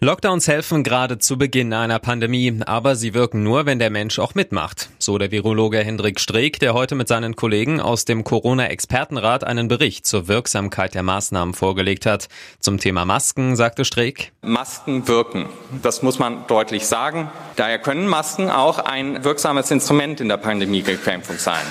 Lockdowns helfen gerade zu Beginn einer Pandemie, aber sie wirken nur, wenn der Mensch auch mitmacht. So der Virologe Hendrik Streeck, der heute mit seinen Kollegen aus dem Corona-Expertenrat einen Bericht zur Wirksamkeit der Maßnahmen vorgelegt hat. Zum Thema Masken sagte Streeck. Masken wirken. Das muss man deutlich sagen. Daher können Masken auch ein wirksames Instrument in der Pandemiebekämpfung sein.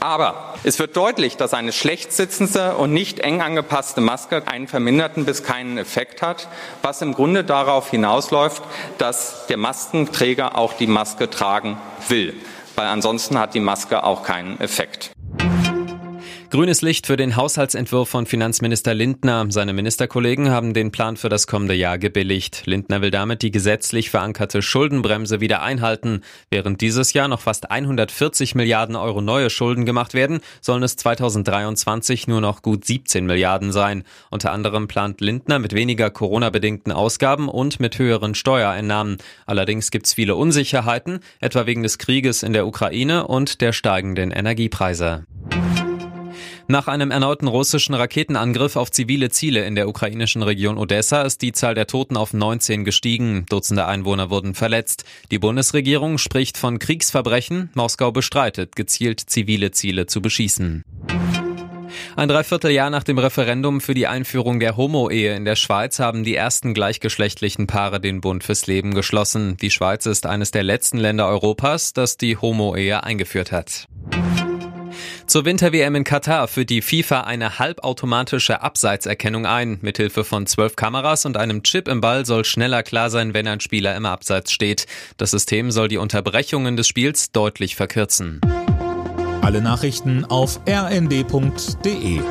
Aber es wird deutlich, dass eine schlecht sitzende und nicht eng angepasste Maske einen verminderten bis keinen Effekt hat, was im Grunde darauf hinausläuft, dass der Maskenträger auch die Maske tragen will, weil ansonsten hat die Maske auch keinen Effekt. Grünes Licht für den Haushaltsentwurf von Finanzminister Lindner. Seine Ministerkollegen haben den Plan für das kommende Jahr gebilligt. Lindner will damit die gesetzlich verankerte Schuldenbremse wieder einhalten. Während dieses Jahr noch fast 140 Milliarden Euro neue Schulden gemacht werden, sollen es 2023 nur noch gut 17 Milliarden sein. Unter anderem plant Lindner mit weniger Corona-bedingten Ausgaben und mit höheren Steuereinnahmen. Allerdings gibt es viele Unsicherheiten, etwa wegen des Krieges in der Ukraine und der steigenden Energiepreise. Nach einem erneuten russischen Raketenangriff auf zivile Ziele in der ukrainischen Region Odessa ist die Zahl der Toten auf 19 gestiegen. Dutzende Einwohner wurden verletzt. Die Bundesregierung spricht von Kriegsverbrechen. Moskau bestreitet, gezielt zivile Ziele zu beschießen. Ein Dreivierteljahr nach dem Referendum für die Einführung der Homo-Ehe in der Schweiz haben die ersten gleichgeschlechtlichen Paare den Bund fürs Leben geschlossen. Die Schweiz ist eines der letzten Länder Europas, das die Homo-Ehe eingeführt hat. Zur Winter-WM in Katar führt die FIFA eine halbautomatische Abseitserkennung ein. Mithilfe von zwölf Kameras und einem Chip im Ball soll schneller klar sein, wenn ein Spieler im Abseits steht. Das System soll die Unterbrechungen des Spiels deutlich verkürzen. Alle Nachrichten auf rnd.de